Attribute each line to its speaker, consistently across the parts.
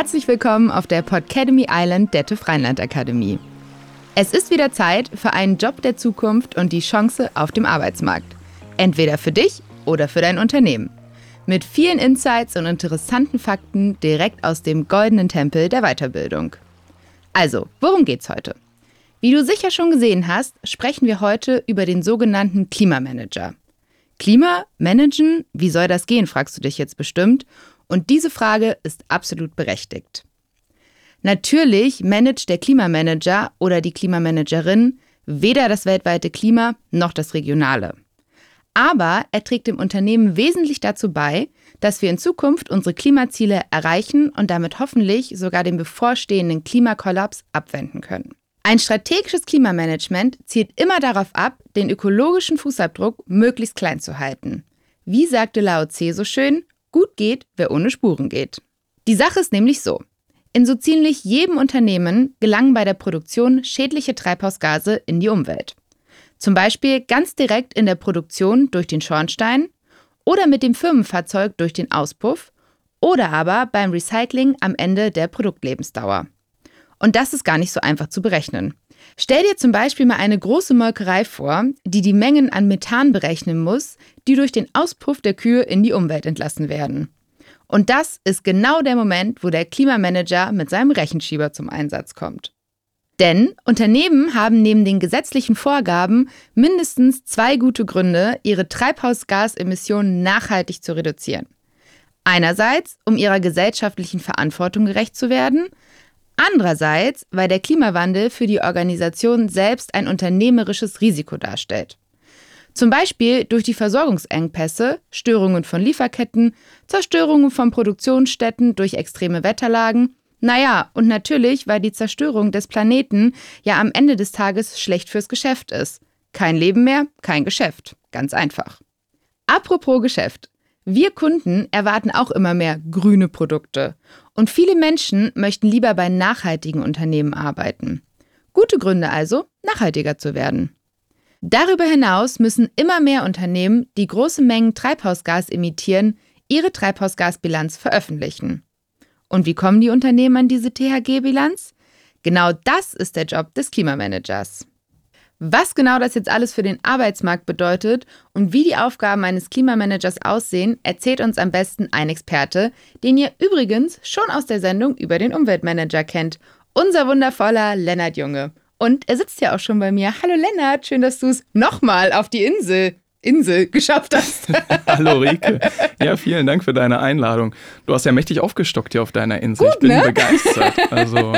Speaker 1: Herzlich willkommen auf der Podcademy Island der TÜV Rheinland Akademie. Es ist wieder Zeit für einen Job der Zukunft und die Chance auf dem Arbeitsmarkt. Entweder für dich oder für dein Unternehmen. Mit vielen Insights und interessanten Fakten direkt aus dem goldenen Tempel der Weiterbildung. Also, worum geht's heute? Wie du sicher schon gesehen hast, sprechen wir heute über den sogenannten Klimamanager. Klima managen, wie soll das gehen, fragst du dich jetzt bestimmt. Und diese Frage ist absolut berechtigt. Natürlich managt der Klimamanager oder die Klimamanagerin weder das weltweite Klima noch das regionale. Aber er trägt dem Unternehmen wesentlich dazu bei, dass wir in Zukunft unsere Klimaziele erreichen und damit hoffentlich sogar den bevorstehenden Klimakollaps abwenden können. Ein strategisches Klimamanagement zielt immer darauf ab, den ökologischen Fußabdruck möglichst klein zu halten. Wie sagte Lao Tse so schön, gut geht, wer ohne Spuren geht. Die Sache ist nämlich so. In so ziemlich jedem Unternehmen gelangen bei der Produktion schädliche Treibhausgase in die Umwelt. Zum Beispiel ganz direkt in der Produktion durch den Schornstein oder mit dem Firmenfahrzeug durch den Auspuff oder aber beim Recycling am Ende der Produktlebensdauer. Und das ist gar nicht so einfach zu berechnen. Stell dir zum Beispiel mal eine große Molkerei vor, die die Mengen an Methan berechnen muss, die durch den Auspuff der Kühe in die Umwelt entlassen werden. Und das ist genau der Moment, wo der Klimamanager mit seinem Rechenschieber zum Einsatz kommt. Denn Unternehmen haben neben den gesetzlichen Vorgaben mindestens zwei gute Gründe, ihre Treibhausgasemissionen nachhaltig zu reduzieren. Einerseits, um ihrer gesellschaftlichen Verantwortung gerecht zu werden, Andererseits, weil der Klimawandel für die Organisation selbst ein unternehmerisches Risiko darstellt. Zum Beispiel durch die Versorgungsengpässe, Störungen von Lieferketten, Zerstörungen von Produktionsstätten durch extreme Wetterlagen. Naja, und natürlich, weil die Zerstörung des Planeten ja am Ende des Tages schlecht fürs Geschäft ist. Kein Leben mehr, kein Geschäft. Ganz einfach. Apropos Geschäft. Wir Kunden erwarten auch immer mehr grüne Produkte. Und viele Menschen möchten lieber bei nachhaltigen Unternehmen arbeiten. Gute Gründe also, nachhaltiger zu werden. Darüber hinaus müssen immer mehr Unternehmen, die große Mengen Treibhausgas emittieren, ihre Treibhausgasbilanz veröffentlichen. Und wie kommen die Unternehmen an diese THG-Bilanz? Genau das ist der Job des Klimamanagers. Was genau das jetzt alles für den Arbeitsmarkt bedeutet und wie die Aufgaben eines Klimamanagers aussehen, erzählt uns am besten ein Experte, den ihr übrigens schon aus der Sendung über den Umweltmanager kennt. Unser wundervoller Lennart Junge. Und er sitzt ja auch schon bei mir. Hallo Lennart, schön, dass du es nochmal auf die Insel Insel geschafft hast.
Speaker 2: Hallo Rike. Ja, vielen Dank für deine Einladung. Du hast ja mächtig aufgestockt hier auf deiner Insel.
Speaker 1: Gut,
Speaker 2: ich bin
Speaker 1: ne?
Speaker 2: begeistert. Also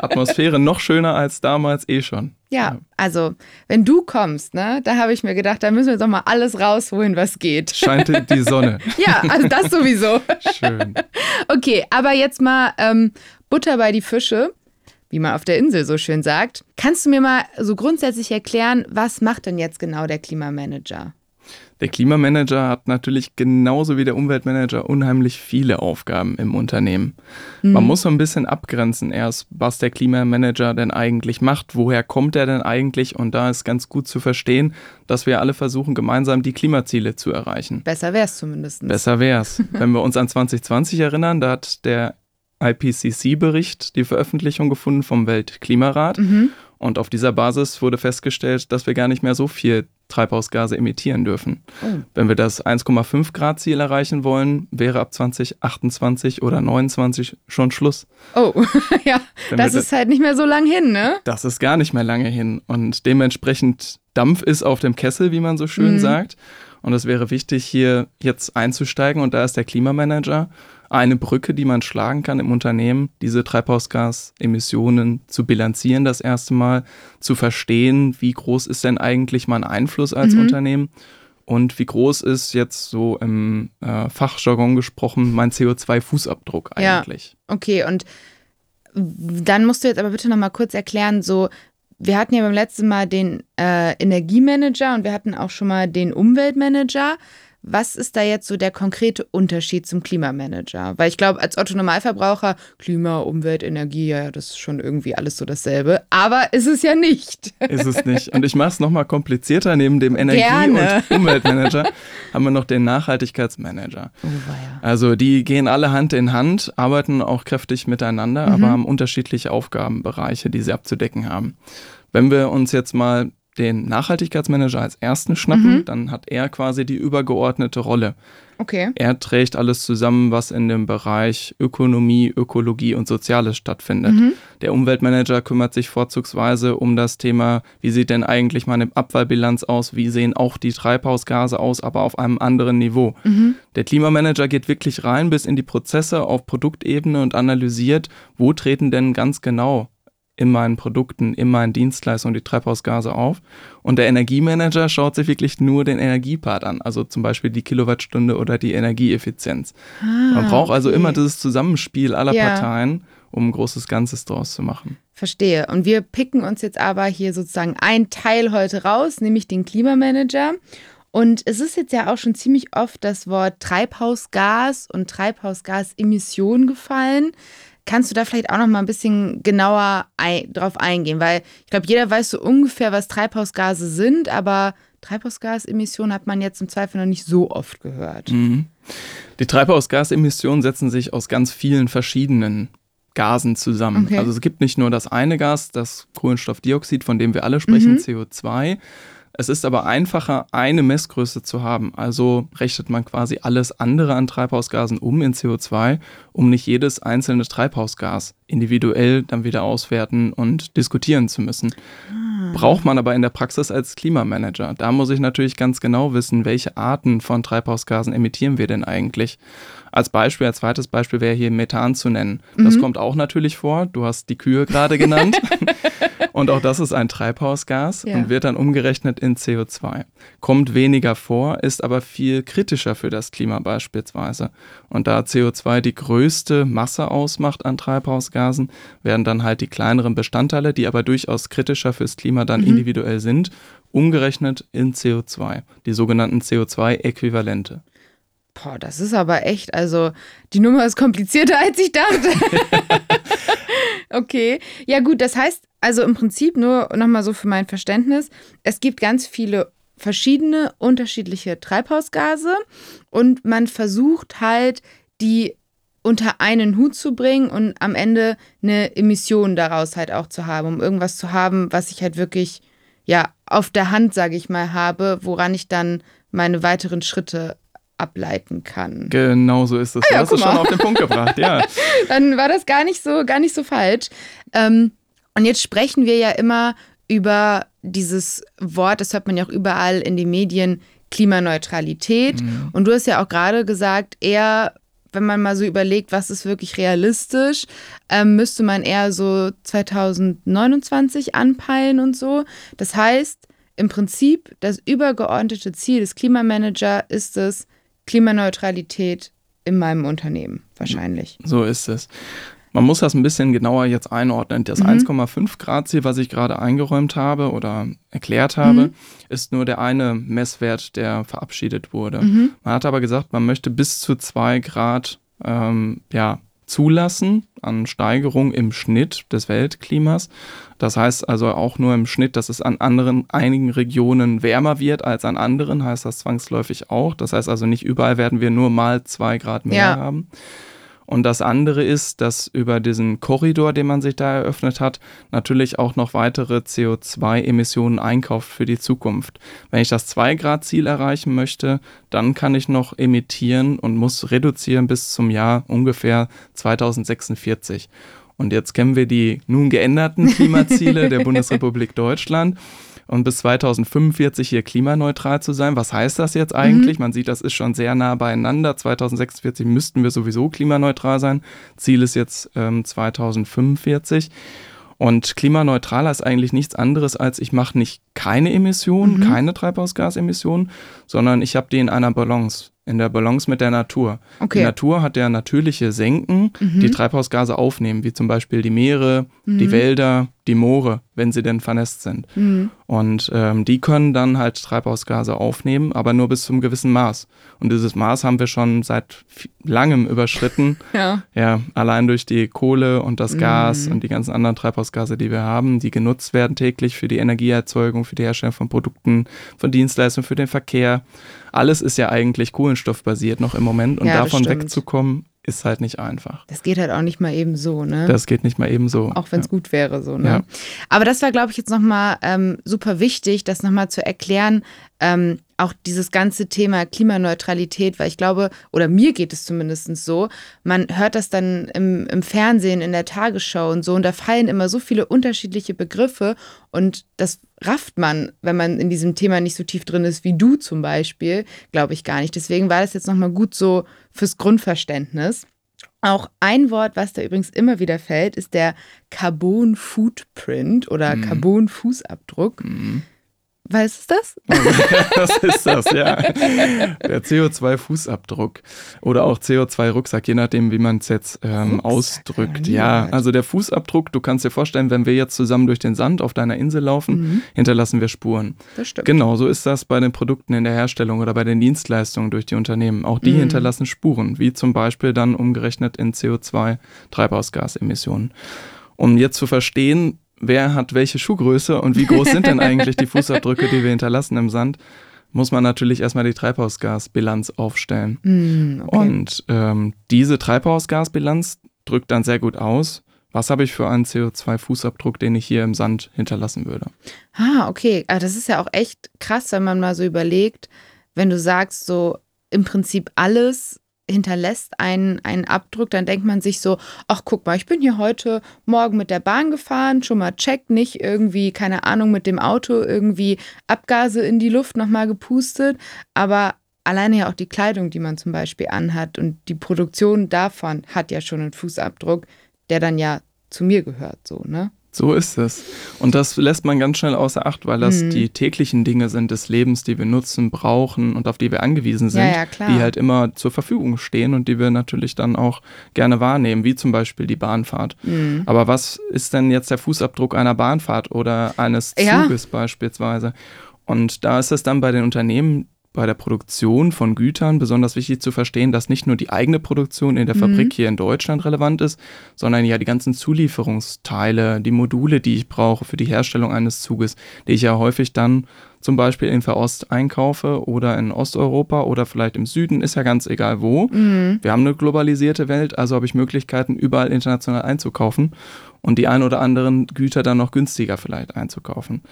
Speaker 2: Atmosphäre noch schöner als damals eh schon.
Speaker 1: Ja, also wenn du kommst, ne, da habe ich mir gedacht, da müssen wir doch mal alles rausholen, was geht.
Speaker 2: Scheint die Sonne.
Speaker 1: ja, also das sowieso.
Speaker 2: Schön.
Speaker 1: Okay, aber jetzt mal ähm, Butter bei die Fische wie man auf der Insel so schön sagt. Kannst du mir mal so grundsätzlich erklären, was macht denn jetzt genau der Klimamanager?
Speaker 2: Der Klimamanager hat natürlich genauso wie der Umweltmanager unheimlich viele Aufgaben im Unternehmen. Mhm. Man muss so ein bisschen abgrenzen erst, was der Klimamanager denn eigentlich macht, woher kommt er denn eigentlich und da ist ganz gut zu verstehen, dass wir alle versuchen, gemeinsam die Klimaziele zu erreichen.
Speaker 1: Besser wäre es zumindest.
Speaker 2: Besser wäre es. Wenn wir uns an 2020 erinnern, da hat der IPCC-Bericht die Veröffentlichung gefunden vom Weltklimarat. Mhm. Und auf dieser Basis wurde festgestellt, dass wir gar nicht mehr so viel Treibhausgase emittieren dürfen. Oh. Wenn wir das 1,5 Grad Ziel erreichen wollen, wäre ab 2028 oder 29 schon Schluss.
Speaker 1: Oh, ja, Wenn das ist halt nicht mehr so lang hin, ne?
Speaker 2: Das ist gar nicht mehr lange hin. Und dementsprechend Dampf ist auf dem Kessel, wie man so schön mhm. sagt. Und es wäre wichtig, hier jetzt einzusteigen. Und da ist der Klimamanager eine Brücke, die man schlagen kann im Unternehmen, diese Treibhausgasemissionen zu bilanzieren, das erste Mal zu verstehen, wie groß ist denn eigentlich mein Einfluss als mhm. Unternehmen und wie groß ist jetzt so im äh, Fachjargon gesprochen mein CO2-Fußabdruck eigentlich.
Speaker 1: Ja, okay, und dann musst du jetzt aber bitte nochmal kurz erklären, so wir hatten ja beim letzten Mal den äh, Energiemanager und wir hatten auch schon mal den Umweltmanager. Was ist da jetzt so der konkrete Unterschied zum Klimamanager? Weil ich glaube, als Otto Normalverbraucher, Klima, Umwelt, Energie, ja, das ist schon irgendwie alles so dasselbe. Aber ist es ja nicht.
Speaker 2: Ist es nicht. Und ich mache es nochmal komplizierter. Neben dem Energie- Gerne. und Umweltmanager haben wir noch den Nachhaltigkeitsmanager. Oh, also die gehen alle Hand in Hand, arbeiten auch kräftig miteinander, mhm. aber haben unterschiedliche Aufgabenbereiche, die sie abzudecken haben. Wenn wir uns jetzt mal den Nachhaltigkeitsmanager als ersten schnappen, mhm. dann hat er quasi die übergeordnete Rolle.
Speaker 1: Okay.
Speaker 2: Er trägt alles zusammen, was in dem Bereich Ökonomie, Ökologie und Soziales stattfindet. Mhm. Der Umweltmanager kümmert sich vorzugsweise um das Thema, wie sieht denn eigentlich meine Abfallbilanz aus, wie sehen auch die Treibhausgase aus, aber auf einem anderen Niveau. Mhm. Der Klimamanager geht wirklich rein bis in die Prozesse auf Produktebene und analysiert, wo treten denn ganz genau in meinen Produkten, in meinen Dienstleistungen die Treibhausgase auf. Und der Energiemanager schaut sich wirklich nur den Energiepart an, also zum Beispiel die Kilowattstunde oder die Energieeffizienz. Ah, Man braucht also okay. immer dieses Zusammenspiel aller ja. Parteien, um ein großes Ganzes draus zu machen.
Speaker 1: Verstehe. Und wir picken uns jetzt aber hier sozusagen ein Teil heute raus, nämlich den Klimamanager. Und es ist jetzt ja auch schon ziemlich oft das Wort Treibhausgas und Treibhausgasemission gefallen. Kannst du da vielleicht auch noch mal ein bisschen genauer ein, drauf eingehen? Weil ich glaube, jeder weiß so ungefähr, was Treibhausgase sind, aber Treibhausgasemissionen hat man jetzt im Zweifel noch nicht so oft gehört. Mhm.
Speaker 2: Die Treibhausgasemissionen setzen sich aus ganz vielen verschiedenen Gasen zusammen. Okay. Also es gibt nicht nur das eine Gas, das Kohlenstoffdioxid, von dem wir alle sprechen, mhm. CO2, es ist aber einfacher, eine Messgröße zu haben. Also rechnet man quasi alles andere an Treibhausgasen um in CO2, um nicht jedes einzelne Treibhausgas individuell dann wieder auswerten und diskutieren zu müssen. Ah. Braucht man aber in der Praxis als Klimamanager. Da muss ich natürlich ganz genau wissen, welche Arten von Treibhausgasen emittieren wir denn eigentlich. Als Beispiel, als zweites Beispiel wäre hier Methan zu nennen. Das mhm. kommt auch natürlich vor. Du hast die Kühe gerade genannt. und auch das ist ein Treibhausgas ja. und wird dann umgerechnet in CO2. Kommt weniger vor, ist aber viel kritischer für das Klima beispielsweise. Und da CO2 die größte Masse ausmacht an Treibhausgasen, werden dann halt die kleineren Bestandteile, die aber durchaus kritischer fürs Klima dann mhm. individuell sind, umgerechnet in CO2, die sogenannten CO2-Äquivalente.
Speaker 1: Boah, das ist aber echt, also die Nummer ist komplizierter, als ich dachte. okay. Ja, gut, das heißt also im Prinzip nur nochmal so für mein Verständnis, es gibt ganz viele verschiedene unterschiedliche Treibhausgase und man versucht halt, die unter einen Hut zu bringen und am Ende eine Emission daraus halt auch zu haben, um irgendwas zu haben, was ich halt wirklich ja auf der Hand, sage ich mal, habe, woran ich dann meine weiteren Schritte ableiten kann.
Speaker 2: Genau so ist es. Ah, ja, du hast es schon auf den Punkt gebracht, ja.
Speaker 1: Dann war das gar nicht so, gar nicht so falsch. Ähm, und jetzt sprechen wir ja immer über dieses Wort, das hört man ja auch überall in den Medien, Klimaneutralität. Mhm. Und du hast ja auch gerade gesagt, eher, wenn man mal so überlegt, was ist wirklich realistisch, ähm, müsste man eher so 2029 anpeilen und so. Das heißt, im Prinzip, das übergeordnete Ziel des Klimamanager ist es, Klimaneutralität in meinem Unternehmen wahrscheinlich.
Speaker 2: So ist es. Man muss das ein bisschen genauer jetzt einordnen. Das mhm. 1,5 Grad Ziel, was ich gerade eingeräumt habe oder erklärt habe, mhm. ist nur der eine Messwert, der verabschiedet wurde. Mhm. Man hat aber gesagt, man möchte bis zu 2 Grad ähm, ja, zulassen an Steigerung im Schnitt des Weltklimas. Das heißt also auch nur im Schnitt, dass es an anderen einigen Regionen wärmer wird als an anderen, heißt das zwangsläufig auch. Das heißt also nicht überall werden wir nur mal zwei Grad mehr ja. haben. Und das andere ist, dass über diesen Korridor, den man sich da eröffnet hat, natürlich auch noch weitere CO2-Emissionen einkauft für die Zukunft. Wenn ich das 2-Grad-Ziel erreichen möchte, dann kann ich noch emittieren und muss reduzieren bis zum Jahr ungefähr 2046. Und jetzt kennen wir die nun geänderten Klimaziele der Bundesrepublik Deutschland und bis 2045 hier klimaneutral zu sein. Was heißt das jetzt eigentlich? Mhm. Man sieht, das ist schon sehr nah beieinander. 2046 müssten wir sowieso klimaneutral sein. Ziel ist jetzt ähm, 2045. Und klimaneutraler ist eigentlich nichts anderes als ich mache nicht keine Emissionen, mhm. keine Treibhausgasemissionen, sondern ich habe die in einer Balance. in der Balance mit der Natur.
Speaker 1: Okay.
Speaker 2: Die Natur hat ja natürliche Senken, die Treibhausgase aufnehmen, wie zum Beispiel die Meere, die Wälder, die Moore, wenn sie denn vernässt sind. Und ähm, die können dann halt Treibhausgase aufnehmen, aber nur bis zum gewissen Maß. Und dieses Maß haben wir schon seit langem überschritten.
Speaker 1: Ja.
Speaker 2: Ja, allein durch die Kohle und das Gas und die ganzen anderen Treibhausgase, die wir haben, die genutzt werden täglich für die Energieerzeugung, für die Herstellung von Produkten, von Dienstleistungen, für den Verkehr. Alles ist ja eigentlich kohlenstoffbasiert noch im Moment und
Speaker 1: Ja,
Speaker 2: davon wegzukommen, ist halt nicht einfach.
Speaker 1: Das geht halt auch nicht mal eben so, ne?
Speaker 2: Das geht nicht mal eben so.
Speaker 1: auch wenn es gut wäre, so, ne?
Speaker 2: Ja.
Speaker 1: Aber das war, glaube ich, jetzt nochmal ähm, super wichtig, das nochmal zu erklären, ähm, auch dieses ganze Thema Klimaneutralität, weil ich glaube, oder mir geht es zumindest so, man hört das dann im, im Fernsehen, in der Tagesschau und so, und da fallen immer so viele unterschiedliche Begriffe und das rafft man, wenn man in diesem Thema nicht so tief drin ist wie du zum Beispiel, glaube ich gar nicht. Deswegen war das jetzt nochmal gut so fürs Grundverständnis. Auch ein Wort, was da übrigens immer wieder fällt, ist der Carbon Footprint oder Carbon Fußabdruck. Was ist das?
Speaker 2: Was ist das, ja? Der CO2-Fußabdruck oder auch CO2-Rucksack, je nachdem, wie man es jetzt ähm, ausdrückt. Ja, also der Fußabdruck, du kannst dir vorstellen, wenn wir jetzt zusammen durch den Sand auf deiner Insel laufen, hinterlassen wir Spuren.
Speaker 1: Das stimmt.
Speaker 2: Genauso ist das bei den Produkten in der Herstellung oder bei den Dienstleistungen durch die Unternehmen. Auch die hinterlassen Spuren, wie zum Beispiel dann umgerechnet in CO2-Treibhausgasemissionen. Um jetzt zu verstehen, wer hat welche Schuhgröße und wie groß sind denn eigentlich die Fußabdrücke, die wir hinterlassen im Sand, muss man natürlich erstmal die Treibhausgasbilanz aufstellen.
Speaker 1: Hm, okay.
Speaker 2: Und ähm, diese Treibhausgasbilanz drückt dann sehr gut aus, was habe ich für einen CO2-Fußabdruck, den ich hier im Sand hinterlassen würde.
Speaker 1: Ah, okay. Aber das ist ja auch echt krass, wenn man mal so überlegt, wenn du sagst, so im Prinzip alles hinterlässt einen, einen Abdruck, dann denkt man sich so, ach guck mal, ich bin hier heute Morgen mit der Bahn gefahren, schon mal checkt, nicht irgendwie, keine Ahnung, mit dem Auto irgendwie Abgase in die Luft nochmal gepustet, aber alleine ja auch die Kleidung, die man zum Beispiel anhat und die Produktion davon hat ja schon einen Fußabdruck, der dann ja zu mir gehört, so, ne?
Speaker 2: So ist es. Und das lässt man ganz schnell außer Acht, weil das
Speaker 1: Mhm.
Speaker 2: die täglichen Dinge sind des Lebens, die wir nutzen, brauchen und auf die wir angewiesen sind,
Speaker 1: Ja, ja,
Speaker 2: die halt immer zur Verfügung stehen und die wir natürlich dann auch gerne wahrnehmen, wie zum Beispiel die Bahnfahrt.
Speaker 1: Mhm.
Speaker 2: Aber was ist denn jetzt der Fußabdruck einer Bahnfahrt oder eines
Speaker 1: Ja.
Speaker 2: Zuges beispielsweise? Und da ist es dann bei den Unternehmen bei der Produktion von Gütern besonders wichtig zu verstehen, dass nicht nur die eigene Produktion in der Fabrik hier in Deutschland relevant ist, sondern ja die ganzen Zulieferungsteile, die Module, die ich brauche für die Herstellung eines Zuges, die ich ja häufig dann zum Beispiel in Fernost einkaufe oder in Osteuropa oder vielleicht im Süden, ist ja ganz egal wo. Wir haben eine globalisierte Welt, also habe ich Möglichkeiten, überall international einzukaufen und die ein oder anderen Güter dann noch günstiger vielleicht einzukaufen.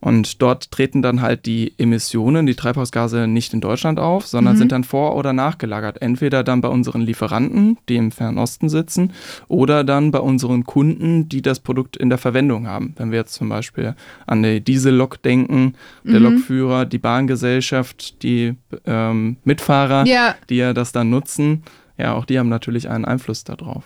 Speaker 2: Und dort treten dann halt die Emissionen, die Treibhausgase nicht in Deutschland auf, sondern sind dann vor- oder nachgelagert. Entweder dann bei unseren Lieferanten, die im Fernen Osten sitzen, oder dann bei unseren Kunden, die das Produkt in der Verwendung haben. Wenn wir jetzt zum Beispiel an die Diesellok denken, der Lokführer, die Bahngesellschaft, die ähm, Mitfahrer,
Speaker 1: Ja.
Speaker 2: die ja das dann nutzen, ja, auch die haben natürlich einen Einfluss darauf.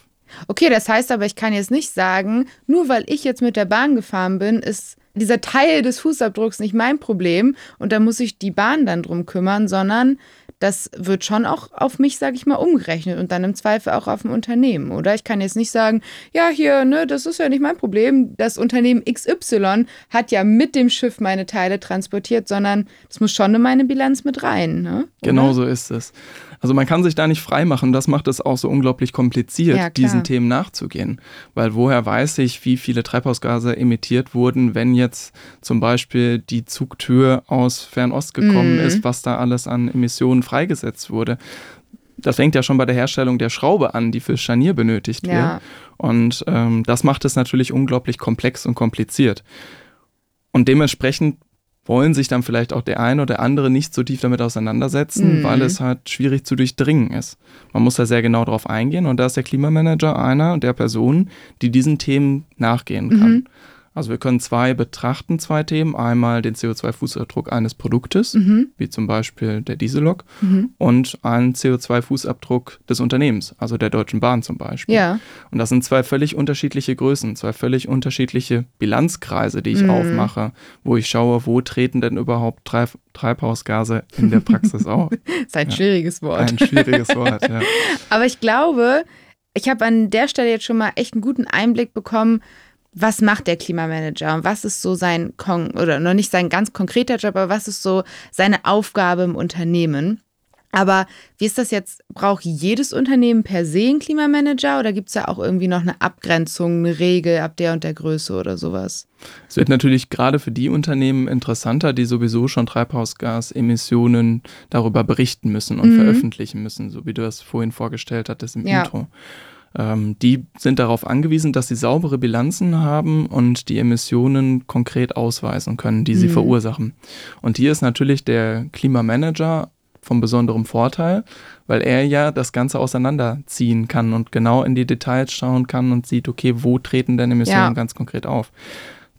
Speaker 1: Okay, das heißt aber, ich kann jetzt nicht sagen, nur weil ich jetzt mit der Bahn gefahren bin, ist dieser Teil des Fußabdrucks nicht mein Problem und da muss sich die Bahn dann drum kümmern, sondern das wird schon auch auf mich, sage ich mal, umgerechnet und dann im Zweifel auch auf dem Unternehmen, oder? Ich kann jetzt nicht sagen, ja, hier, ne, das ist ja nicht mein Problem. Das Unternehmen XY hat ja mit dem Schiff meine Teile transportiert, sondern das muss schon in meine Bilanz mit rein, ne?
Speaker 2: Genau so ist es. Also man kann sich da nicht frei machen. Das macht es auch so unglaublich kompliziert,
Speaker 1: Ja,
Speaker 2: diesen Themen nachzugehen. Weil woher weiß ich, wie viele Treibhausgase emittiert wurden, wenn jetzt zum Beispiel die Zugtür aus Fernost gekommen
Speaker 1: Mhm.
Speaker 2: ist, was da alles an Emissionen freigesetzt wurde. Das fängt ja schon bei der Herstellung der Schraube an, die für Scharnier benötigt wird.
Speaker 1: Ja.
Speaker 2: Und ähm, das macht es natürlich unglaublich komplex und kompliziert. Und dementsprechend wollen sich dann vielleicht auch der eine oder andere nicht so tief damit auseinandersetzen,
Speaker 1: Mhm.
Speaker 2: weil es halt schwierig zu durchdringen ist. Man muss da sehr genau drauf eingehen und da ist der Klimamanager einer der Personen, die diesen Themen nachgehen kann.
Speaker 1: Mhm.
Speaker 2: Also wir können zwei betrachten, zwei Themen. Einmal den CO2-Fußabdruck eines Produktes,
Speaker 1: Mhm.
Speaker 2: wie zum Beispiel der Diesellok, und einen CO2-Fußabdruck des Unternehmens, also der Deutschen Bahn zum Beispiel.
Speaker 1: Ja.
Speaker 2: Und das sind zwei völlig unterschiedliche Größen, zwei völlig unterschiedliche Bilanzkreise, die ich
Speaker 1: Mhm.
Speaker 2: aufmache, wo ich schaue, wo treten denn überhaupt Treib Treibhausgase in der Praxis auf.
Speaker 1: Ist ein schwieriges Wort.
Speaker 2: Ein schwieriges Wort, ja.
Speaker 1: Aber ich glaube, ich habe an der Stelle jetzt schon mal echt einen guten Einblick bekommen, was macht der Klimamanager und was ist so sein, kon oder noch nicht sein ganz konkreter Job, aber was ist so seine Aufgabe im Unternehmen. Aber wie ist das jetzt? Braucht jedes Unternehmen per se einen Klimamanager oder gibt es da auch irgendwie noch eine Abgrenzung, eine Regel ab der und der Größe oder sowas?
Speaker 2: Es wird natürlich gerade für die Unternehmen interessanter, die sowieso schon Treibhausgasemissionen darüber berichten müssen und
Speaker 1: Mhm.
Speaker 2: veröffentlichen müssen, so wie du das vorhin vorgestellt hattest im
Speaker 1: Ja.
Speaker 2: Intro. Ähm, die sind darauf angewiesen, dass sie saubere Bilanzen haben und die Emissionen konkret ausweisen können, die sie
Speaker 1: Mhm.
Speaker 2: verursachen. Und hier ist natürlich der Klimamanager von besonderem Vorteil, weil er ja das Ganze auseinanderziehen kann und genau in die Details schauen kann und sieht, okay, wo treten denn Emissionen
Speaker 1: Ja.
Speaker 2: ganz konkret auf.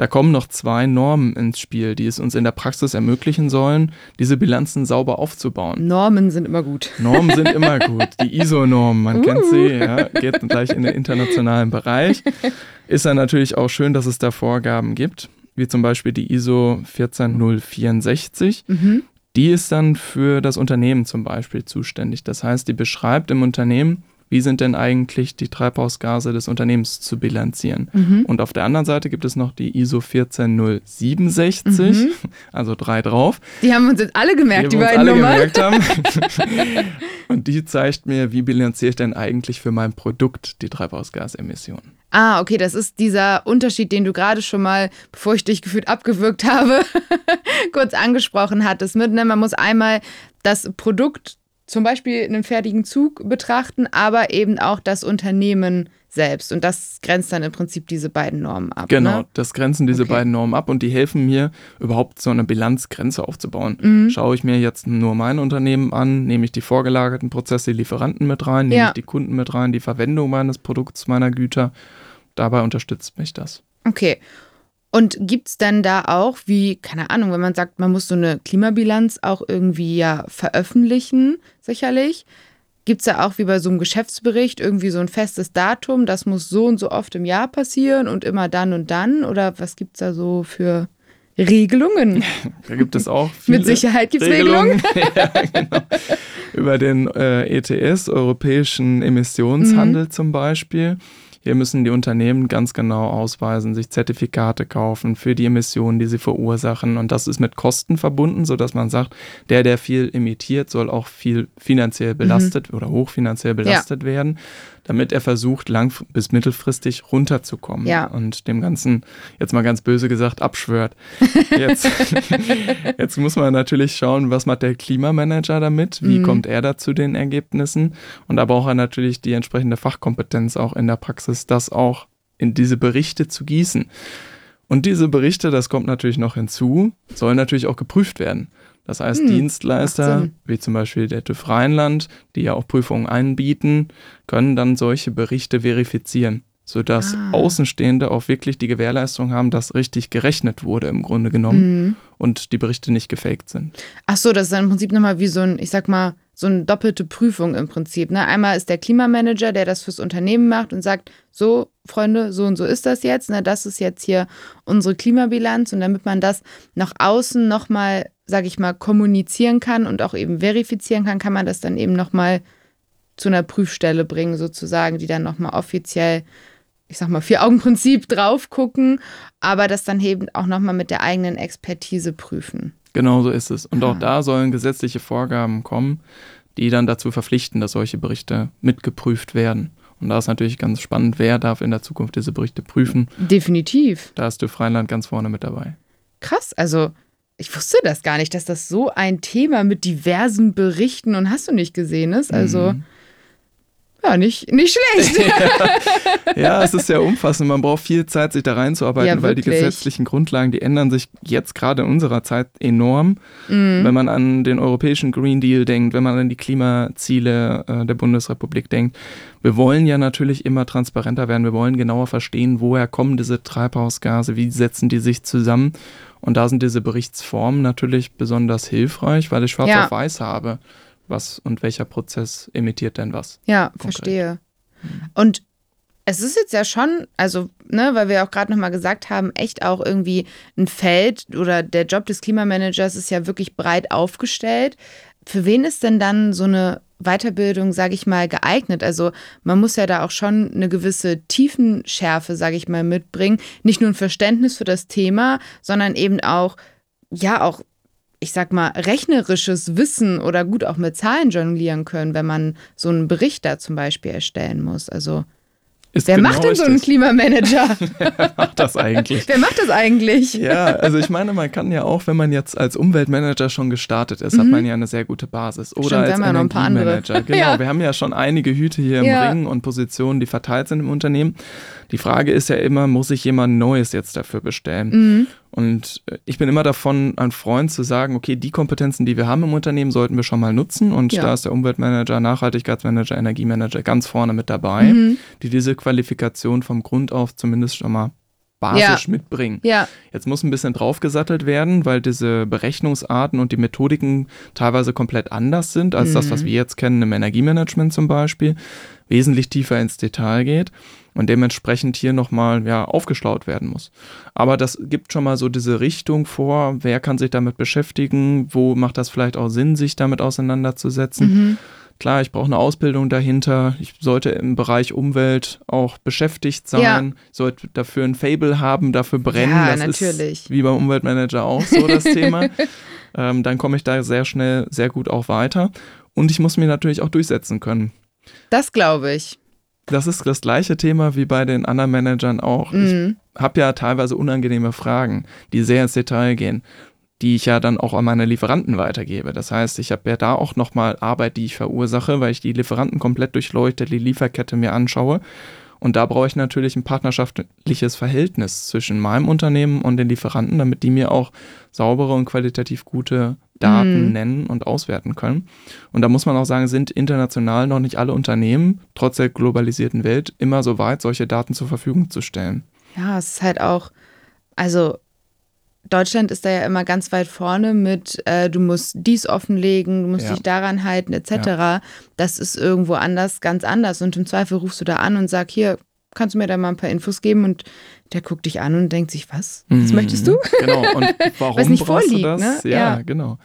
Speaker 2: Da kommen noch zwei Normen ins Spiel, die es uns in der Praxis ermöglichen sollen, diese Bilanzen sauber aufzubauen.
Speaker 1: Normen sind immer gut.
Speaker 2: Normen sind immer gut. Die ISO-Norm, man kennt sie, ja, geht gleich in den internationalen Bereich. Ist dann natürlich auch schön, dass es da Vorgaben gibt, wie zum Beispiel die ISO 14064.
Speaker 1: Mhm.
Speaker 2: Die ist dann für das Unternehmen zum Beispiel zuständig. Das heißt, die beschreibt im Unternehmen, wie sind denn eigentlich die Treibhausgase des Unternehmens zu bilanzieren.
Speaker 1: Mhm.
Speaker 2: Und auf der anderen Seite gibt es noch die ISO 14067,
Speaker 1: Mhm.
Speaker 2: also drei drauf,
Speaker 1: Die haben uns jetzt alle gemerkt, die,
Speaker 2: wir uns
Speaker 1: beiden Nummern.
Speaker 2: gemerkt haben. Und die zeigt mir, wie bilanziere ich denn eigentlich für mein Produkt die Treibhausgasemissionen.
Speaker 1: Ah, okay, das ist dieser Unterschied, den du gerade schon mal, bevor ich dich gefühlt abgewürgt habe, kurz angesprochen hattest. Mit, ne? Man muss einmal das Produkt, zum Beispiel einen fertigen Zug betrachten, aber eben auch das Unternehmen selbst. Und das grenzt dann im Prinzip diese beiden Normen ab.
Speaker 2: Genau,
Speaker 1: Ne?
Speaker 2: das grenzen diese
Speaker 1: Okay.
Speaker 2: beiden Normen ab und die helfen mir, überhaupt so eine Bilanzgrenze aufzubauen.
Speaker 1: Mhm.
Speaker 2: Schaue ich mir jetzt nur mein Unternehmen an, nehme ich die vorgelagerten Prozesse, die Lieferanten mit rein, nehme
Speaker 1: Ja.
Speaker 2: ich die Kunden mit rein, die Verwendung meines Produkts, meiner Güter. Dabei unterstützt mich das.
Speaker 1: Okay. Und gibt es denn da auch, wie, keine Ahnung, wenn man sagt, man muss so eine Klimabilanz auch irgendwie ja veröffentlichen, sicherlich. Gibt es da auch wie bei so einem Geschäftsbericht irgendwie so ein festes Datum, das muss so und so oft im Jahr passieren und immer dann und dann? Oder was gibt es da so für Regelungen?
Speaker 2: Da gibt es auch viele
Speaker 1: Mit Sicherheit gibt es Regelungen.
Speaker 2: ja, genau. Über den äh, ETS, Europäischen Emissionshandel
Speaker 1: Mhm.
Speaker 2: zum Beispiel. Hier müssen die Unternehmen ganz genau ausweisen, sich Zertifikate kaufen für die Emissionen, die sie verursachen. Und das ist mit Kosten verbunden, sodass man sagt, der, der viel emittiert, soll auch viel finanziell belastet oder hochfinanziell belastet werden, damit er versucht, lang bis mittelfristig runterzukommen
Speaker 1: Ja.
Speaker 2: und dem Ganzen, jetzt mal ganz böse gesagt, abschwört. Jetzt, jetzt muss man natürlich schauen, was macht der Klimamanager damit, wie
Speaker 1: Mhm.
Speaker 2: kommt er da zu den Ergebnissen und da braucht er natürlich die entsprechende Fachkompetenz auch in der Praxis, das auch in diese Berichte zu gießen. Und diese Berichte, das kommt natürlich noch hinzu, sollen natürlich auch geprüft werden. Das heißt,
Speaker 1: Hm,
Speaker 2: Dienstleister, wie zum Beispiel der TÜV Rheinland, die ja auch Prüfungen einbieten, können dann solche Berichte verifizieren, sodass
Speaker 1: Ah.
Speaker 2: Außenstehende auch wirklich die Gewährleistung haben, dass richtig gerechnet wurde im Grunde genommen
Speaker 1: Mhm.
Speaker 2: und die Berichte nicht gefaked sind.
Speaker 1: Ach so, das ist dann im Prinzip nochmal wie so ein, ich sag mal, so eine doppelte Prüfung im Prinzip. Ne? Einmal ist der Klimamanager, der das fürs Unternehmen macht und sagt, so, Freunde, so und so ist das jetzt. Ne? Das ist jetzt hier unsere Klimabilanz. Und damit man das nach außen nochmal, sag ich mal, kommunizieren kann und auch eben verifizieren kann, kann man das dann eben nochmal zu einer Prüfstelle bringen, sozusagen, die dann nochmal offiziell, ich sag mal, Vier-Augen-Prinzip drauf gucken, aber das dann eben auch nochmal mit der eigenen Expertise prüfen.
Speaker 2: Genau so ist es. Und auch
Speaker 1: Ah.
Speaker 2: da sollen gesetzliche Vorgaben kommen, die dann dazu verpflichten, dass solche Berichte mitgeprüft werden. Und da ist natürlich ganz spannend, wer darf in der Zukunft diese Berichte prüfen.
Speaker 1: Definitiv.
Speaker 2: Da ist Rheinland ganz vorne mit dabei.
Speaker 1: Krass, also ich wusste das gar nicht, dass das so ein Thema mit diversen Berichten und hast du nicht gesehen ist. Also
Speaker 2: Mhm.
Speaker 1: Ja, nicht, nicht schlecht.
Speaker 2: ja. ja, es ist sehr umfassend. Man braucht viel Zeit, sich da reinzuarbeiten, ja, weil die gesetzlichen Grundlagen, die ändern sich jetzt gerade in unserer Zeit enorm. Mhm. Wenn man an den europäischen Green Deal denkt, wenn man an die Klimaziele äh, der Bundesrepublik denkt. Wir wollen ja natürlich immer transparenter werden. Wir wollen genauer verstehen, woher kommen diese Treibhausgase, wie setzen die sich zusammen. Und da sind diese Berichtsformen natürlich besonders hilfreich, weil ich schwarz ja. auf weiß habe was und welcher Prozess emittiert denn was.
Speaker 1: Ja, konkret. verstehe. Und es ist jetzt ja schon, also, ne, weil wir auch gerade nochmal gesagt haben, echt auch irgendwie ein Feld oder der Job des Klimamanagers ist ja wirklich breit aufgestellt. Für wen ist denn dann so eine Weiterbildung, sage ich mal, geeignet? Also man muss ja da auch schon eine gewisse Tiefenschärfe, sage ich mal, mitbringen. Nicht nur ein Verständnis für das Thema, sondern eben auch, ja, auch ich sag mal, rechnerisches Wissen oder gut auch mit Zahlen jonglieren können, wenn man so einen Bericht da zum Beispiel erstellen muss. Also ist Wer genau macht denn so einen Klimamanager?
Speaker 2: Wer macht das eigentlich?
Speaker 1: Wer macht das eigentlich?
Speaker 2: Ja, also ich meine, man kann ja auch, wenn man jetzt als Umweltmanager schon gestartet ist, mhm. hat man ja eine sehr gute Basis. Oder Stimmt, als Energiemanager. Genau, ja. wir haben ja schon einige Hüte hier im ja. Ring und Positionen, die verteilt sind im Unternehmen. Die Frage ist ja immer, muss ich jemand Neues jetzt dafür bestellen? Mhm. Und äh, ich bin immer davon ein Freund zu sagen, okay, die Kompetenzen, die wir haben im Unternehmen, sollten wir schon mal nutzen. Und ja. da ist der Umweltmanager, Nachhaltigkeitsmanager, Energiemanager ganz vorne mit dabei, mhm. die diese Qualifikation vom Grund auf zumindest schon mal basisch ja. mitbringen. Ja. Jetzt muss ein bisschen draufgesattelt werden, weil diese Berechnungsarten und die Methodiken teilweise komplett anders sind als mhm. das, was mhm. wir jetzt kennen im Energiemanagement zum Beispiel, wesentlich tiefer ins Detail geht und dementsprechend hier nochmal ja, aufgeschlaut werden muss. Aber das gibt schon mal so diese Richtung vor, wer kann sich damit beschäftigen, wo macht das vielleicht auch Sinn, sich damit auseinanderzusetzen. Mhm. Klar, ich brauche eine Ausbildung dahinter. Ich sollte im Bereich Umwelt auch beschäftigt sein. Ja. sollte dafür ein Fable haben, dafür brennen. Ja, das natürlich. ist wie beim Umweltmanager auch so das Thema. Ähm, dann komme ich da sehr schnell, sehr gut auch weiter. Und ich muss mich natürlich auch durchsetzen können.
Speaker 1: Das glaube ich.
Speaker 2: Das ist das gleiche Thema wie bei den anderen Managern auch. Mhm. Ich habe ja teilweise unangenehme Fragen, die sehr ins Detail gehen die ich ja dann auch an meine Lieferanten weitergebe. Das heißt, ich habe ja da auch nochmal Arbeit, die ich verursache, weil ich die Lieferanten komplett durchleuchte, die Lieferkette mir anschaue. Und da brauche ich natürlich ein partnerschaftliches Verhältnis zwischen meinem Unternehmen und den Lieferanten, damit die mir auch saubere und qualitativ gute Daten mhm. nennen und auswerten können. Und da muss man auch sagen, sind international noch nicht alle Unternehmen, trotz der globalisierten Welt, immer so weit, solche Daten zur Verfügung zu stellen.
Speaker 1: Ja, es ist halt auch, also Deutschland ist da ja immer ganz weit vorne mit, äh, du musst dies offenlegen, du musst ja. dich daran halten, etc. Ja. Das ist irgendwo anders, ganz anders. Und im Zweifel rufst du da an und sag, hier, kannst du mir da mal ein paar Infos geben? Und der guckt dich an und denkt sich, was? Was mhm. möchtest du?
Speaker 2: Genau. Und warum Was nicht brauchst vorliegt, du das? Ne? Ja, ja, genau.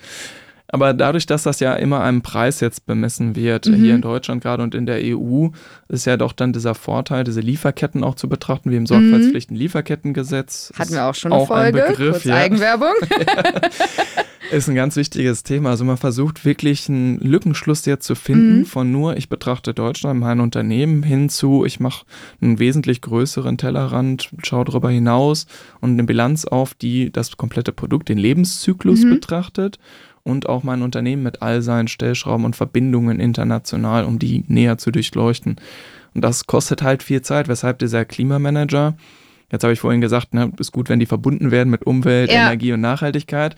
Speaker 2: Aber dadurch, dass das ja immer einem Preis jetzt bemessen wird, mhm. hier in Deutschland gerade und in der EU, ist ja doch dann dieser Vorteil, diese Lieferketten auch zu betrachten, wie im Sorgfaltspflichtenlieferkettengesetz.
Speaker 1: Hatten wir auch schon eine auch Folge, ein Begriff, kurz ja. Eigenwerbung.
Speaker 2: Ist ein ganz wichtiges Thema. Also man versucht wirklich einen Lückenschluss jetzt zu finden mhm. von nur, ich betrachte Deutschland, mein Unternehmen, hin zu, ich mache einen wesentlich größeren Tellerrand, schaue darüber hinaus und eine Bilanz auf, die das komplette Produkt, den Lebenszyklus mhm. betrachtet und auch mein Unternehmen mit all seinen Stellschrauben und Verbindungen international, um die näher zu durchleuchten. Und das kostet halt viel Zeit, weshalb dieser Klimamanager, jetzt habe ich vorhin gesagt, ne, ist gut, wenn die verbunden werden mit Umwelt, ja. Energie und Nachhaltigkeit,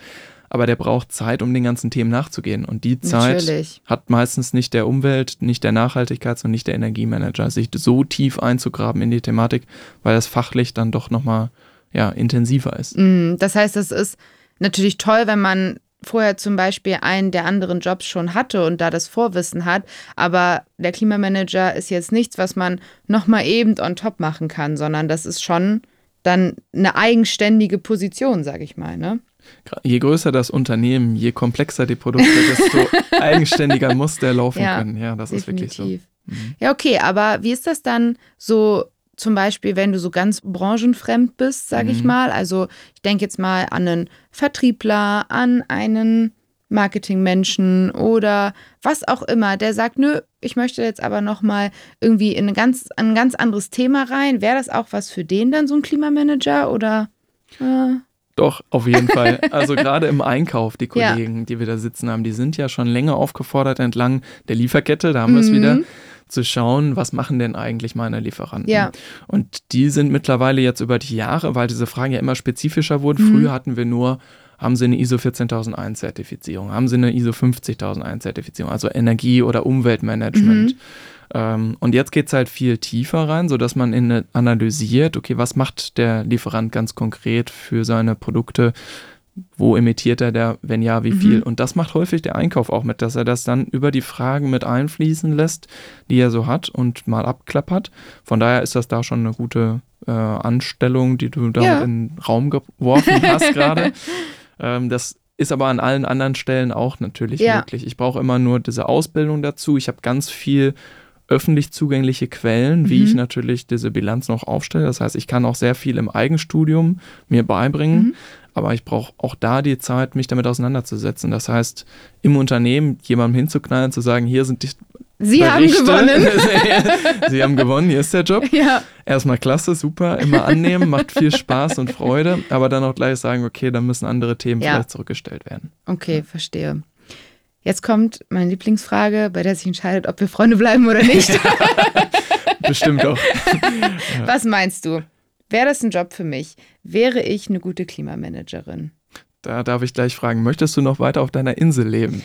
Speaker 2: aber der braucht Zeit, um den ganzen Themen nachzugehen. Und die Zeit Natürlich. hat meistens nicht der Umwelt, nicht der Nachhaltigkeits- und nicht der Energiemanager, sich so tief einzugraben in die Thematik, weil das fachlich dann doch nochmal ja, intensiver ist.
Speaker 1: Mm, das heißt, es ist natürlich toll, wenn man vorher zum Beispiel einen der anderen Jobs schon hatte und da das Vorwissen hat. Aber der Klimamanager ist jetzt nichts, was man nochmal eben on top machen kann, sondern das ist schon dann eine eigenständige Position, sage ich mal. Ne?
Speaker 2: Je größer das Unternehmen, je komplexer die Produkte, desto eigenständiger muss der laufen ja, können. Ja, das definitiv. ist wirklich so.
Speaker 1: Mhm. Ja, okay, aber wie ist das dann so zum Beispiel, wenn du so ganz branchenfremd bist, sage mhm. ich mal. Also ich denke jetzt mal an einen Vertriebler, an einen Marketingmenschen oder was auch immer, der sagt, nö, ich möchte jetzt aber noch mal irgendwie in ein ganz, ein ganz anderes Thema rein. Wäre das auch was für den dann so ein Klimamanager oder?
Speaker 2: Äh? Doch, auf jeden Fall. Also gerade im Einkauf, die Kollegen, ja. die wir da sitzen haben, die sind ja schon länger aufgefordert entlang der Lieferkette, da haben wir es mhm. wieder zu schauen, was machen denn eigentlich meine Lieferanten.
Speaker 1: Ja.
Speaker 2: Und die sind mittlerweile jetzt über die Jahre, weil diese Fragen ja immer spezifischer wurden.
Speaker 1: Mhm.
Speaker 2: Früher hatten wir nur, haben sie eine ISO 14001 Zertifizierung, haben sie eine ISO 50001 Zertifizierung, also Energie- oder Umweltmanagement.
Speaker 1: Mhm.
Speaker 2: Ähm, und jetzt geht es halt viel tiefer rein, sodass man in analysiert, okay, was macht der Lieferant ganz konkret für seine Produkte? Wo emittiert er der, wenn ja, wie viel? Und das macht häufig der Einkauf auch mit, dass er das dann über die Fragen mit einfließen lässt, die er so hat und mal abklappert. Von daher ist das da schon eine gute äh, Anstellung, die du da
Speaker 1: Ja.
Speaker 2: in den Raum geworfen hast gerade. Ähm, das ist aber an allen anderen Stellen auch natürlich
Speaker 1: Ja.
Speaker 2: möglich. Ich brauche immer nur diese Ausbildung dazu. Ich habe ganz viel öffentlich zugängliche Quellen, wie
Speaker 1: Mhm.
Speaker 2: ich natürlich diese Bilanz noch aufstelle. Das heißt, ich kann auch sehr viel im Eigenstudium mir beibringen,
Speaker 1: Mhm.
Speaker 2: aber ich brauche auch da die Zeit, mich damit auseinanderzusetzen. Das heißt, im Unternehmen jemandem hinzuknallen, zu sagen, hier sind die
Speaker 1: Sie haben
Speaker 2: Berichte.
Speaker 1: gewonnen.
Speaker 2: Sie haben gewonnen, hier ist der Job.
Speaker 1: ja.
Speaker 2: Erstmal klasse, super, immer annehmen, macht viel Spaß und Freude, aber dann auch gleich sagen, okay, dann müssen andere Themen
Speaker 1: Ja.
Speaker 2: vielleicht zurückgestellt werden.
Speaker 1: Okay, verstehe. Jetzt kommt meine Lieblingsfrage, bei der sich entscheidet, ob wir Freunde bleiben oder nicht.
Speaker 2: Bestimmt auch.
Speaker 1: Was meinst du? Wäre das ein Job für mich? Wäre ich eine gute Klimamanagerin?
Speaker 2: Da darf ich gleich fragen, möchtest du noch weiter auf deiner Insel leben?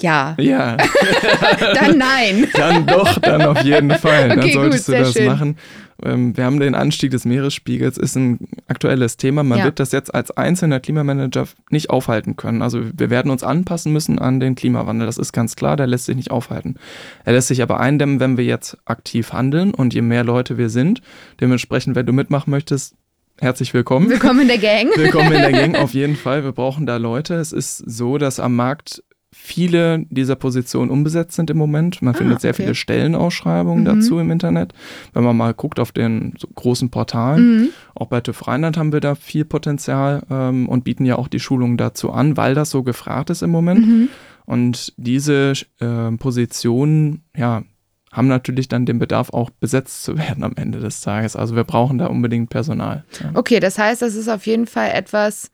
Speaker 1: Ja.
Speaker 2: Ja,
Speaker 1: Dann nein.
Speaker 2: dann doch, dann auf jeden Fall. Dann
Speaker 1: Okay,
Speaker 2: solltest
Speaker 1: gut,
Speaker 2: du das
Speaker 1: schön.
Speaker 2: machen. Ähm, Wir haben den Anstieg des Meeresspiegels, ist ein aktuelles Thema. Man
Speaker 1: Ja.
Speaker 2: wird das jetzt als einzelner Klimamanager nicht aufhalten können. Also wir werden uns anpassen müssen an den Klimawandel. Das ist ganz klar, der lässt sich nicht aufhalten. Er lässt sich aber eindämmen, wenn wir jetzt aktiv handeln und je mehr Leute wir sind. Dementsprechend, wenn du mitmachen möchtest, herzlich willkommen.
Speaker 1: Willkommen in der Gang.
Speaker 2: Willkommen in der Gang, auf jeden Fall. Wir brauchen da Leute. Es ist so, dass am Markt viele dieser Positionen unbesetzt sind im Moment. Man
Speaker 1: Ah,
Speaker 2: findet sehr
Speaker 1: okay.
Speaker 2: viele Stellenausschreibungen
Speaker 1: Mhm.
Speaker 2: dazu im Internet. Wenn man mal guckt auf den so großen Portalen,
Speaker 1: Mhm.
Speaker 2: auch bei TÜV Rheinland haben wir da viel Potenzial ähm, und bieten ja auch die Schulungen dazu an, weil das so gefragt ist im Moment.
Speaker 1: Mhm.
Speaker 2: Und diese äh, Positionen, ja, haben natürlich dann den Bedarf, auch besetzt zu werden am Ende des Tages. Also wir brauchen da unbedingt Personal. Ja.
Speaker 1: Okay, das heißt, das ist auf jeden Fall etwas,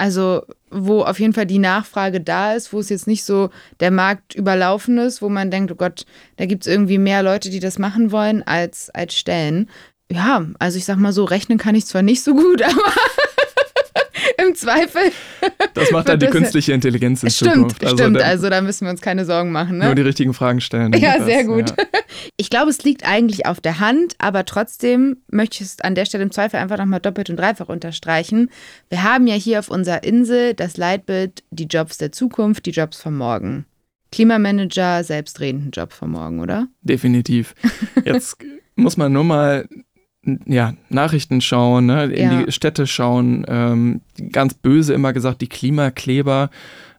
Speaker 1: also wo auf jeden Fall die Nachfrage da ist, wo es jetzt nicht so der Markt überlaufen ist, wo man denkt, oh Gott, da gibt es irgendwie mehr Leute, die das machen wollen, als, als Stellen. Ja, also ich sag mal so, rechnen kann ich zwar nicht so gut, aber im Zweifel.
Speaker 2: Das macht dann die künstliche Intelligenz in
Speaker 1: Stimmt,
Speaker 2: Zukunft.
Speaker 1: stimmt.
Speaker 2: da-
Speaker 1: Also da müssen wir uns keine Sorgen machen. Ne?
Speaker 2: Nur die richtigen Fragen stellen.
Speaker 1: Ja,
Speaker 2: Das,
Speaker 1: sehr gut.
Speaker 2: ja.
Speaker 1: Ich glaube, es liegt eigentlich auf der Hand, aber trotzdem möchte ich es an der Stelle im Zweifel einfach nochmal doppelt und dreifach unterstreichen. Wir haben ja hier auf unserer Insel das Leitbild, die Jobs der Zukunft, die Jobs von morgen. Klimamanager, selbstredenden Job von morgen, oder?
Speaker 2: Definitiv. Jetzt muss man nur mal ja, Nachrichten schauen, ne, in
Speaker 1: Ja.
Speaker 2: die Städte schauen. Ähm, ganz böse immer gesagt, die Klimakleber,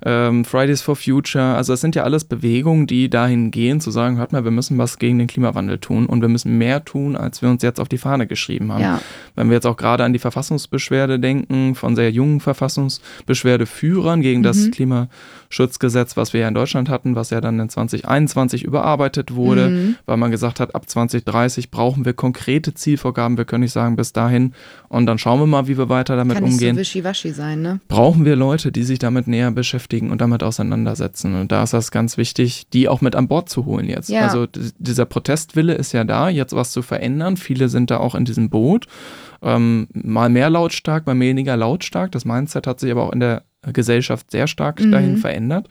Speaker 2: ähm, Fridays for Future. Also das sind ja alles Bewegungen, die dahin gehen, zu sagen, hört mal, wir müssen was gegen den Klimawandel tun und wir müssen mehr tun, als wir uns jetzt auf die Fahne geschrieben haben.
Speaker 1: Ja.
Speaker 2: Wenn wir jetzt auch gerade an die Verfassungsbeschwerde denken, von sehr jungen Verfassungsbeschwerdeführern gegen das
Speaker 1: Mhm.
Speaker 2: Klimaschutzgesetz, was wir ja in Deutschland hatten, was ja dann in 2021 überarbeitet wurde,
Speaker 1: Mhm.
Speaker 2: weil man gesagt hat, ab 2030 brauchen wir konkrete Zielvorgaben. Wir können nicht sagen, bis dahin und dann schauen wir mal, wie wir weiter damit
Speaker 1: Kann nicht
Speaker 2: umgehen.
Speaker 1: so wischiwaschi sein, ne?
Speaker 2: Brauchen wir Leute, die sich damit näher beschäftigen und damit auseinandersetzen. Und da ist das ganz wichtig, die auch mit an Bord zu holen jetzt.
Speaker 1: Ja.
Speaker 2: Also dieser Protestwille ist ja da, jetzt was zu verändern. Viele sind da auch in diesem Boot. Ähm, mal mehr lautstark, mal weniger lautstark. Das Mindset hat sich aber auch in der Gesellschaft sehr stark
Speaker 1: Mhm.
Speaker 2: dahin verändert.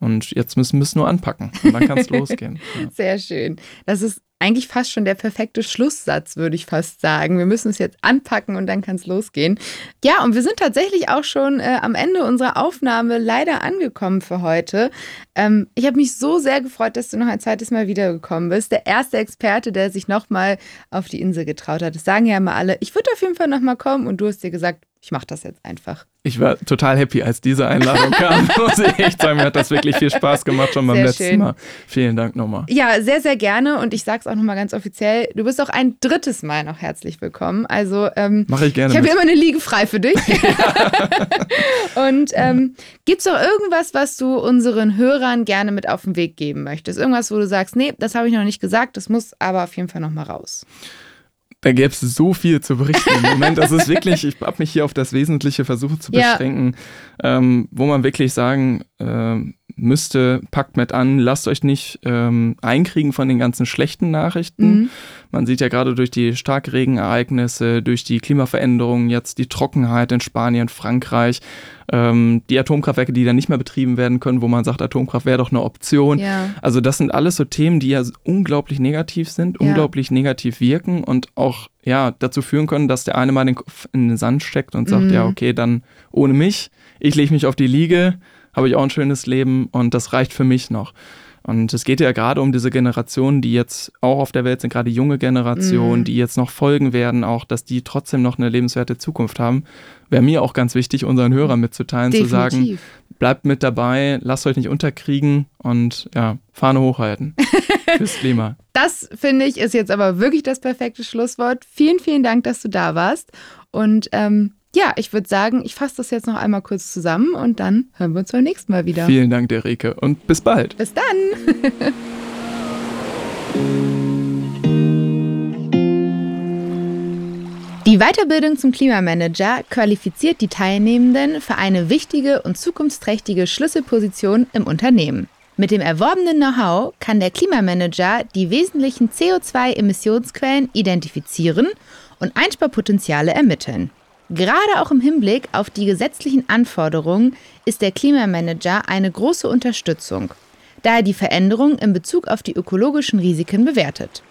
Speaker 2: Und jetzt müssen wir es nur anpacken. Und dann kann es losgehen. Ja.
Speaker 1: Sehr schön. Das ist eigentlich fast schon der perfekte Schlusssatz, würde ich fast sagen. Wir müssen es jetzt anpacken und dann kann es losgehen. Ja, und wir sind tatsächlich auch schon äh, am Ende unserer Aufnahme leider angekommen für heute. Ähm, ich habe mich so sehr gefreut, dass du noch ein zweites Mal wiedergekommen bist. Der erste Experte, der sich nochmal auf die Insel getraut hat. Das sagen ja immer alle, ich würde auf jeden Fall nochmal kommen und du hast dir gesagt, ich mache das jetzt einfach.
Speaker 2: Ich war total happy, als diese Einladung kam. Muss ich echt sagen, mir hat das wirklich viel Spaß gemacht schon beim
Speaker 1: Sehr
Speaker 2: letzten
Speaker 1: schön.
Speaker 2: Mal. Vielen Dank nochmal.
Speaker 1: Ja, sehr, sehr gerne. Und ich sage es auch nochmal ganz offiziell, du bist auch ein drittes Mal noch herzlich willkommen. Also ähm,
Speaker 2: Mache ich gerne
Speaker 1: ich habe immer eine Liege frei für dich. Und ähm, gibt es auch irgendwas, was du unseren Hörern gerne mit auf den Weg geben möchtest? Irgendwas, wo du sagst, nee, das habe ich noch nicht gesagt, das muss aber auf jeden Fall nochmal raus.
Speaker 2: Da gäbe es so viel zu berichten im Moment. Das ist wirklich, ich habe mich hier auf das Wesentliche versucht zu
Speaker 1: Ja.
Speaker 2: beschränken, ähm, wo man wirklich sagen ähm, müsste, packt mit an, lasst euch nicht ähm, einkriegen von den ganzen schlechten Nachrichten. Mhm. Man sieht ja gerade durch die Starkregenereignisse, durch die Klimaveränderungen, jetzt die Trockenheit in Spanien, Frankreich, ähm, die Atomkraftwerke, die dann nicht mehr betrieben werden können, wo man sagt, Atomkraft wäre doch eine Option. Ja. Also das sind alles so Themen, die ja unglaublich negativ sind, ja. unglaublich negativ wirken und auch ja, dazu führen können, dass der eine mal den Kopf in den Sand steckt und sagt, mhm. ja, okay, dann ohne mich, ich lege mich auf die Liege, habe ich auch ein schönes Leben und das reicht für mich noch. Und es geht ja gerade um diese Generationen, die jetzt auch auf der Welt sind, gerade junge Generationen, mm. die jetzt noch folgen werden, auch, dass die trotzdem noch eine lebenswerte Zukunft haben. Wäre mir auch ganz wichtig, unseren Hörern mitzuteilen, Definitiv. zu sagen, bleibt mit dabei, lasst euch nicht unterkriegen und ja, Fahne hochhalten fürs Klima.
Speaker 1: Das finde ich ist jetzt aber wirklich das perfekte Schlusswort. Vielen, vielen Dank, dass du da warst. Und ähm, ja, ich würde sagen, ich fasse das jetzt noch einmal kurz zusammen und dann hören wir uns beim nächsten Mal wieder.
Speaker 2: Vielen Dank, Derike, und bis bald.
Speaker 1: Bis dann. Die Weiterbildung zum Klimamanager qualifiziert die Teilnehmenden für eine wichtige und zukunftsträchtige Schlüsselposition im Unternehmen. Mit dem erworbenen Know-how kann der Klimamanager die wesentlichen CO2-Emissionsquellen identifizieren und Einsparpotenziale ermitteln. Gerade auch im Hinblick auf die gesetzlichen Anforderungen ist der Klimamanager eine große Unterstützung, da er die Veränderungen in Bezug auf die ökologischen Risiken bewertet.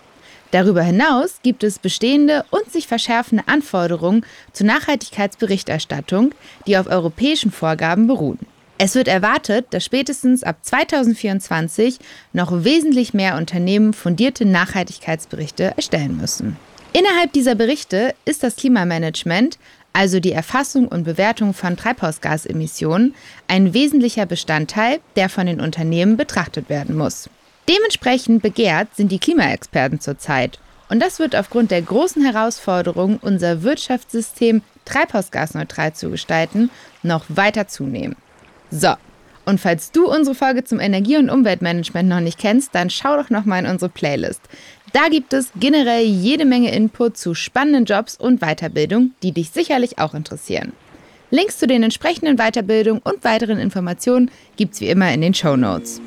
Speaker 1: Darüber hinaus gibt es bestehende und sich verschärfende Anforderungen zur Nachhaltigkeitsberichterstattung, die auf europäischen Vorgaben beruhen. Es wird erwartet, dass spätestens ab 2024 noch wesentlich mehr Unternehmen fundierte Nachhaltigkeitsberichte erstellen müssen. Innerhalb dieser Berichte ist das Klimamanagement also die Erfassung und Bewertung von Treibhausgasemissionen, ein wesentlicher Bestandteil, der von den Unternehmen betrachtet werden muss. Dementsprechend begehrt sind die Klimaexperten zurzeit. Und das wird aufgrund der großen Herausforderung, unser Wirtschaftssystem treibhausgasneutral zu gestalten, noch weiter zunehmen. So, und falls du unsere Folge zum Energie- und Umweltmanagement noch nicht kennst, dann schau doch noch mal in unsere Playlist. Da gibt es generell jede Menge Input zu spannenden Jobs und Weiterbildung, die dich sicherlich auch interessieren. Links zu den entsprechenden Weiterbildungen und weiteren Informationen gibt's wie immer in den Show Notes.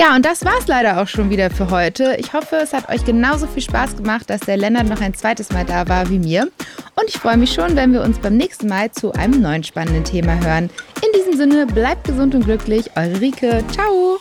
Speaker 1: Ja, und das war's leider auch schon wieder für heute. Ich hoffe, es hat euch genauso viel Spaß gemacht, dass der Lennart noch ein zweites Mal da war wie mir. Und ich freue mich schon, wenn wir uns beim nächsten Mal zu einem neuen spannenden Thema hören. In diesem Sinne, bleibt gesund und glücklich. Eure Rike. Ciao.